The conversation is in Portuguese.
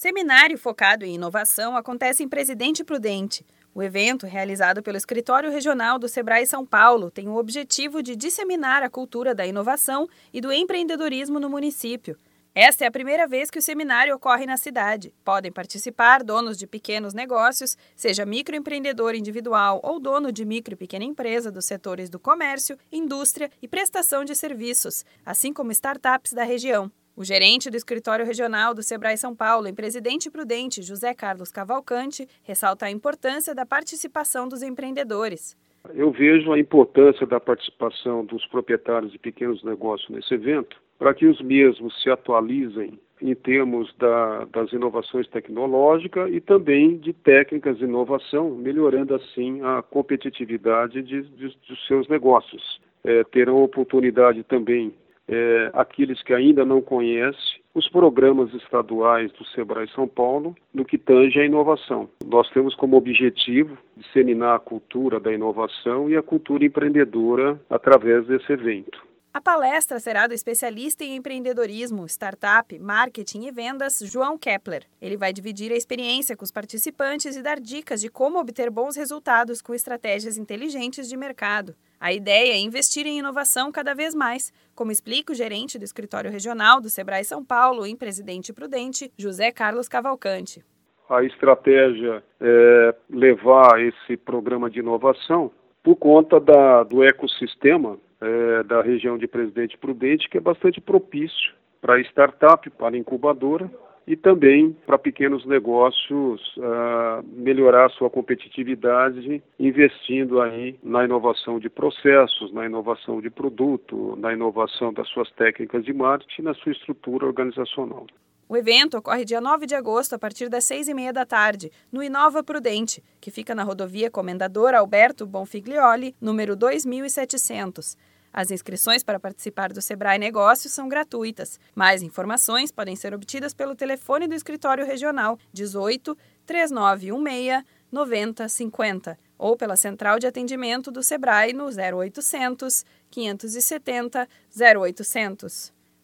Seminário focado em inovação acontece em Presidente Prudente. O evento, realizado pelo Escritório Regional do Sebrae São Paulo, tem o objetivo de disseminar a cultura da inovação e do empreendedorismo no município. Esta é a primeira vez que o seminário ocorre na cidade. Podem participar donos de pequenos negócios, seja microempreendedor individual ou dono de micro e pequena empresa dos setores do comércio, indústria e prestação de serviços, assim como startups da região. O gerente do escritório regional do Sebrae São Paulo, em Presidente Prudente, José Carlos Cavalcante, ressalta a importância da participação dos empreendedores. Eu vejo a importância da participação dos proprietários de pequenos negócios nesse evento, para que os mesmos se atualizem em termos da, das inovações tecnológicas e também de técnicas de inovação, melhorando assim a competitividade de, de, de seus negócios. É, terão oportunidade também é, aqueles que ainda não conhecem os programas estaduais do Sebrae São Paulo no que tange à inovação. Nós temos como objetivo disseminar a cultura da inovação e a cultura empreendedora através desse evento. A palestra será do especialista em empreendedorismo, startup, marketing e vendas, João Kepler. Ele vai dividir a experiência com os participantes e dar dicas de como obter bons resultados com estratégias inteligentes de mercado. A ideia é investir em inovação cada vez mais, como explica o gerente do escritório regional do Sebrae São Paulo, em Presidente Prudente, José Carlos Cavalcante. A estratégia é levar esse programa de inovação por conta da, do ecossistema é, da região de Presidente Prudente, que é bastante propício para startup, para incubadora e também para pequenos negócios uh, melhorar sua competitividade, investindo aí na inovação de processos, na inovação de produto, na inovação das suas técnicas de marketing, na sua estrutura organizacional. O evento ocorre dia 9 de agosto, a partir das 6 e meia da tarde, no Inova Prudente, que fica na rodovia Comendador Alberto Bonfiglioli, número 2700. As inscrições para participar do Sebrae Negócios são gratuitas. Mais informações podem ser obtidas pelo telefone do escritório regional 18 3916 9050 ou pela central de atendimento do Sebrae no 0800 570 0800.